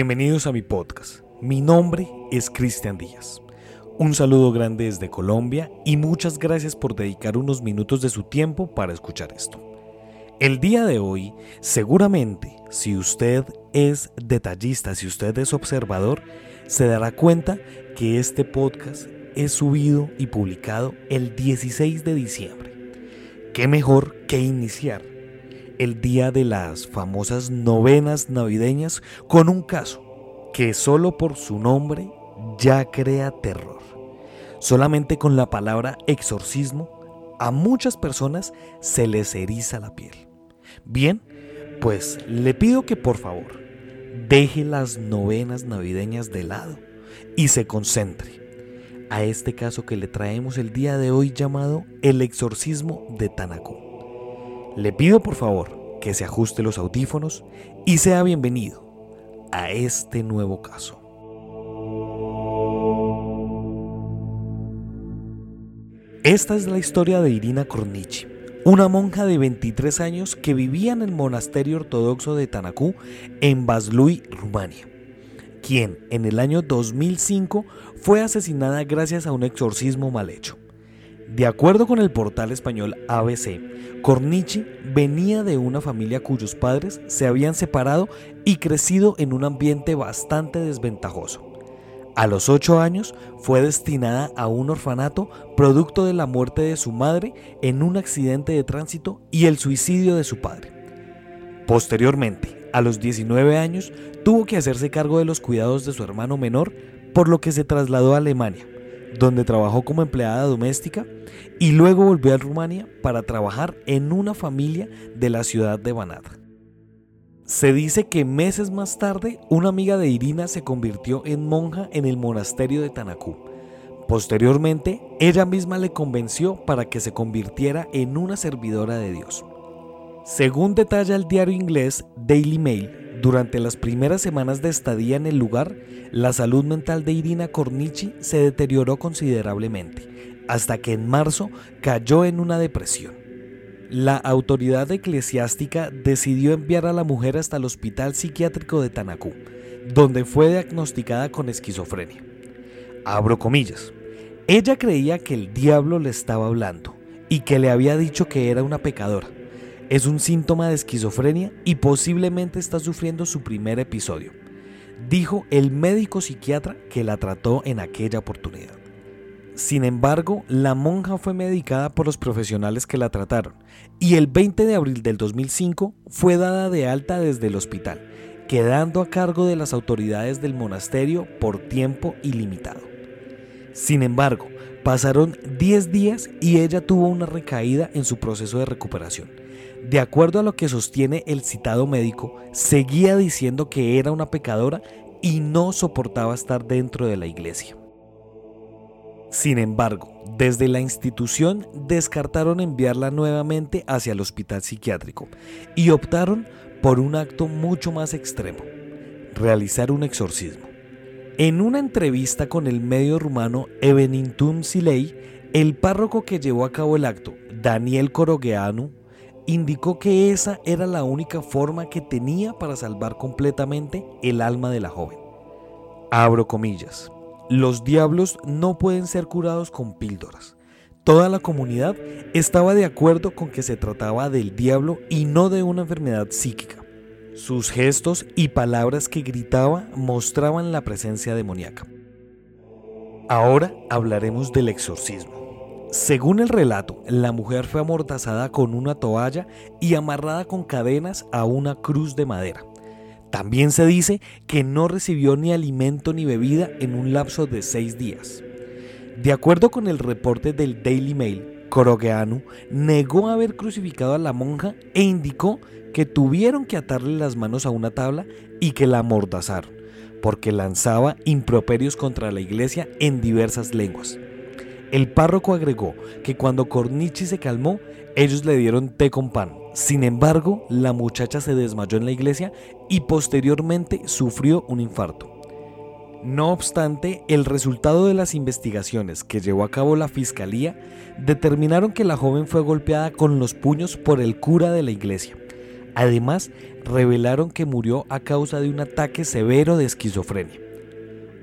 Bienvenidos a mi podcast. Mi nombre es Cristian Díaz. Un saludo grande desde Colombia y muchas gracias por dedicar unos minutos de su tiempo para escuchar esto. El día de hoy, seguramente, si usted es detallista, si usted es observador, se dará cuenta que este podcast es subido y publicado el 16 de diciembre. ¿Qué mejor que iniciar el día de las famosas novenas navideñas con un caso que solo por su nombre ya crea terror. Solamente con la palabra exorcismo a muchas personas se les eriza la piel. Bien, pues le pido que por favor deje las novenas navideñas de lado y se concentre a este caso que le traemos el día de hoy llamado el exorcismo de Tanakú. Le pido por favor que se ajuste los audífonos y sea bienvenido a este nuevo caso. Esta es la historia de Irina Kornichi, una monja de 23 años que vivía en el monasterio ortodoxo de Tanakú en Vaslui, Rumania, quien en el año 2005 fue asesinada gracias a un exorcismo mal hecho. De acuerdo con el portal español ABC, Cornichi venía de una familia cuyos padres se habían separado y crecido en un ambiente bastante desventajoso. A los ocho años fue destinada a un orfanato producto de la muerte de su madre en un accidente de tránsito y el suicidio de su padre. Posteriormente, a los 19 años, tuvo que hacerse cargo de los cuidados de su hermano menor, por lo que se trasladó a Alemania, donde trabajó como empleada doméstica y luego volvió a Rumania para trabajar en una familia de la ciudad de Banat. Se dice que meses más tarde una amiga de Irina se convirtió en monja en el monasterio de Tanakú. Posteriormente, ella misma le convenció para que se convirtiera en una servidora de Dios. Según detalla el diario inglés Daily Mail, durante las primeras semanas de estadía en el lugar, la salud mental de Irina Cornici se deterioró considerablemente, hasta que en marzo cayó en una depresión. La autoridad eclesiástica decidió enviar a la mujer hasta el hospital psiquiátrico de Tanakú, donde fue diagnosticada con esquizofrenia. Abro comillas. Ella creía que el diablo le estaba hablando y que le había dicho que era una pecadora es un síntoma de esquizofrenia y posiblemente está sufriendo su primer episodio, dijo el médico psiquiatra que la trató en aquella oportunidad. Sin embargo, la monja fue medicada por los profesionales que la trataron y el 20 de abril del 2005 fue dada de alta desde el hospital, quedando a cargo de las autoridades del monasterio por tiempo ilimitado. Sin embargo, pasaron 10 días y ella tuvo una recaída en su proceso de recuperación de acuerdo a lo que sostiene el citado médico, seguía diciendo que era una pecadora y no soportaba estar dentro de la iglesia. Sin embargo, desde la institución descartaron enviarla nuevamente hacia el hospital psiquiátrico y optaron por un acto mucho más extremo, realizar un exorcismo. En una entrevista con el medio rumano Evenintum Silei, el párroco que llevó a cabo el acto, Daniel Corogeanu, indicó que esa era la única forma que tenía para salvar completamente el alma de la joven. Abro comillas. Los diablos no pueden ser curados con píldoras. Toda la comunidad estaba de acuerdo con que se trataba del diablo y no de una enfermedad psíquica. Sus gestos y palabras que gritaba mostraban la presencia demoníaca. Ahora hablaremos del exorcismo. Según el relato, la mujer fue amordazada con una toalla y amarrada con cadenas a una cruz de madera. También se dice que no recibió ni alimento ni bebida en un lapso de seis días. De acuerdo con el reporte del Daily Mail, Corogeanu negó haber crucificado a la monja e indicó que tuvieron que atarle las manos a una tabla y que la amordazaron, porque lanzaba improperios contra la iglesia en diversas lenguas. El párroco agregó que cuando Cornichi se calmó, ellos le dieron té con pan. Sin embargo, la muchacha se desmayó en la iglesia y posteriormente sufrió un infarto. No obstante, el resultado de las investigaciones que llevó a cabo la fiscalía determinaron que la joven fue golpeada con los puños por el cura de la iglesia, Además, revelaron que murió a causa de un ataque severo de esquizofrenia.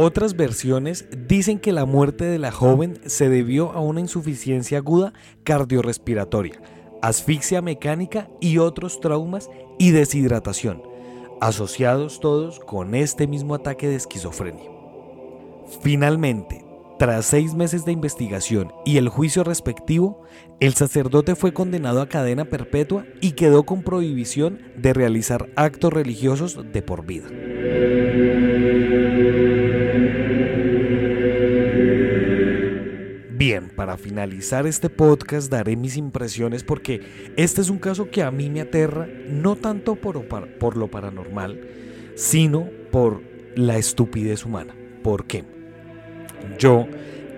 Otras versiones dicen que la muerte de la joven se debió a una insuficiencia aguda cardiorrespiratoria, asfixia mecánica y otros traumas y deshidratación, asociados todos con este mismo ataque de esquizofrenia. Finalmente, tras seis meses de investigación y el juicio respectivo, el sacerdote fue condenado a cadena perpetua y quedó con prohibición de realizar actos religiosos de por vida. Bien, para finalizar este podcast daré mis impresiones porque este es un caso que a mí me aterra no tanto por, lo paranormal, sino por la estupidez humana. ¿Por qué? Yo,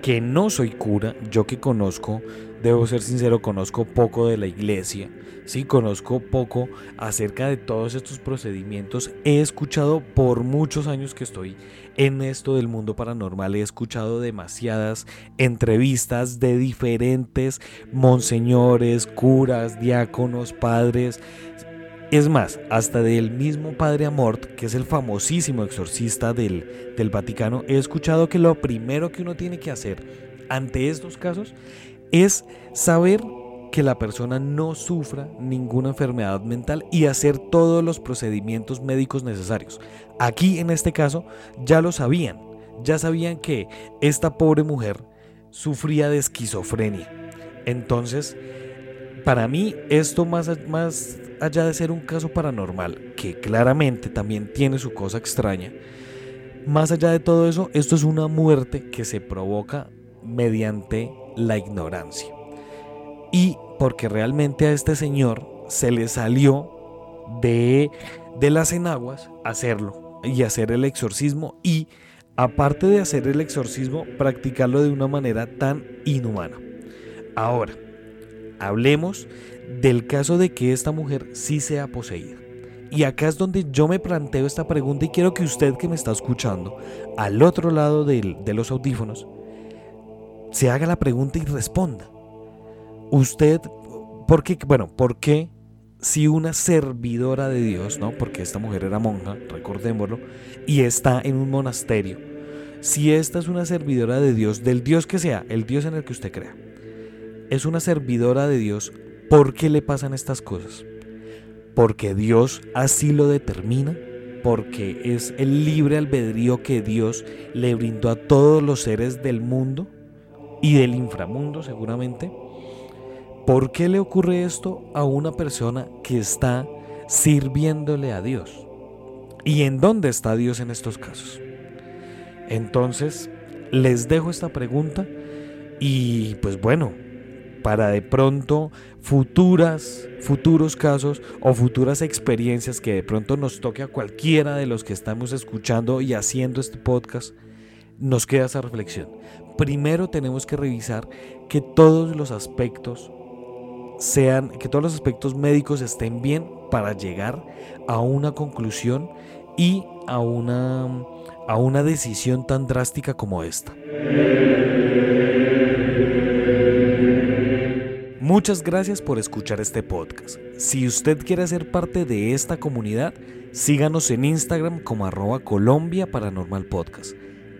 que no soy cura, yo que conozco, debo ser sincero, conozco poco de la iglesia, sí, conozco poco acerca de todos estos procedimientos. He escuchado por muchos años que estoy en esto del mundo paranormal, he escuchado demasiadas entrevistas de diferentes monseñores, curas, diáconos, padres, es más, hasta del mismo Padre Amort, que es el famosísimo exorcista del, del Vaticano, he escuchado que lo primero que uno tiene que hacer ante estos casos es saber que la persona no sufra ninguna enfermedad mental y hacer todos los procedimientos médicos necesarios. Aquí en este caso ya lo sabían, ya sabían que esta pobre mujer sufría de esquizofrenia. Entonces, para mí esto más, más allá de ser un caso paranormal, que claramente también tiene su cosa extraña, más allá de todo eso, esto es una muerte que se provoca mediante la ignorancia. Y porque realmente a este señor se le salió de, de las enaguas hacerlo y hacer el exorcismo y aparte de hacer el exorcismo, practicarlo de una manera tan inhumana. Ahora, hablemos del caso de que esta mujer sí sea poseída. Y acá es donde yo me planteo esta pregunta y quiero que usted que me está escuchando al otro lado de, de los audífonos se haga la pregunta y responda. Usted, ¿por qué? Bueno, ¿por qué si una servidora de Dios, ¿no? Porque esta mujer era monja, recordémoslo, y está en un monasterio. Si esta es una servidora de Dios, del Dios que sea, el Dios en el que usted crea, es una servidora de Dios, ¿por qué le pasan estas cosas? Porque Dios así lo determina, porque es el libre albedrío que Dios le brindó a todos los seres del mundo y del inframundo seguramente. ¿Por qué le ocurre esto a una persona que está sirviéndole a Dios? ¿Y en dónde está Dios en estos casos? Entonces, les dejo esta pregunta y pues bueno, para de pronto futuras, futuros casos o futuras experiencias que de pronto nos toque a cualquiera de los que estamos escuchando y haciendo este podcast, nos queda esa reflexión. Primero tenemos que revisar que todos los aspectos sean, que todos los aspectos médicos estén bien para llegar a una conclusión y a una, a una decisión tan drástica como esta. Muchas gracias por escuchar este podcast. Si usted quiere ser parte de esta comunidad, síganos en Instagram como arroba Colombia Paranormal Podcast.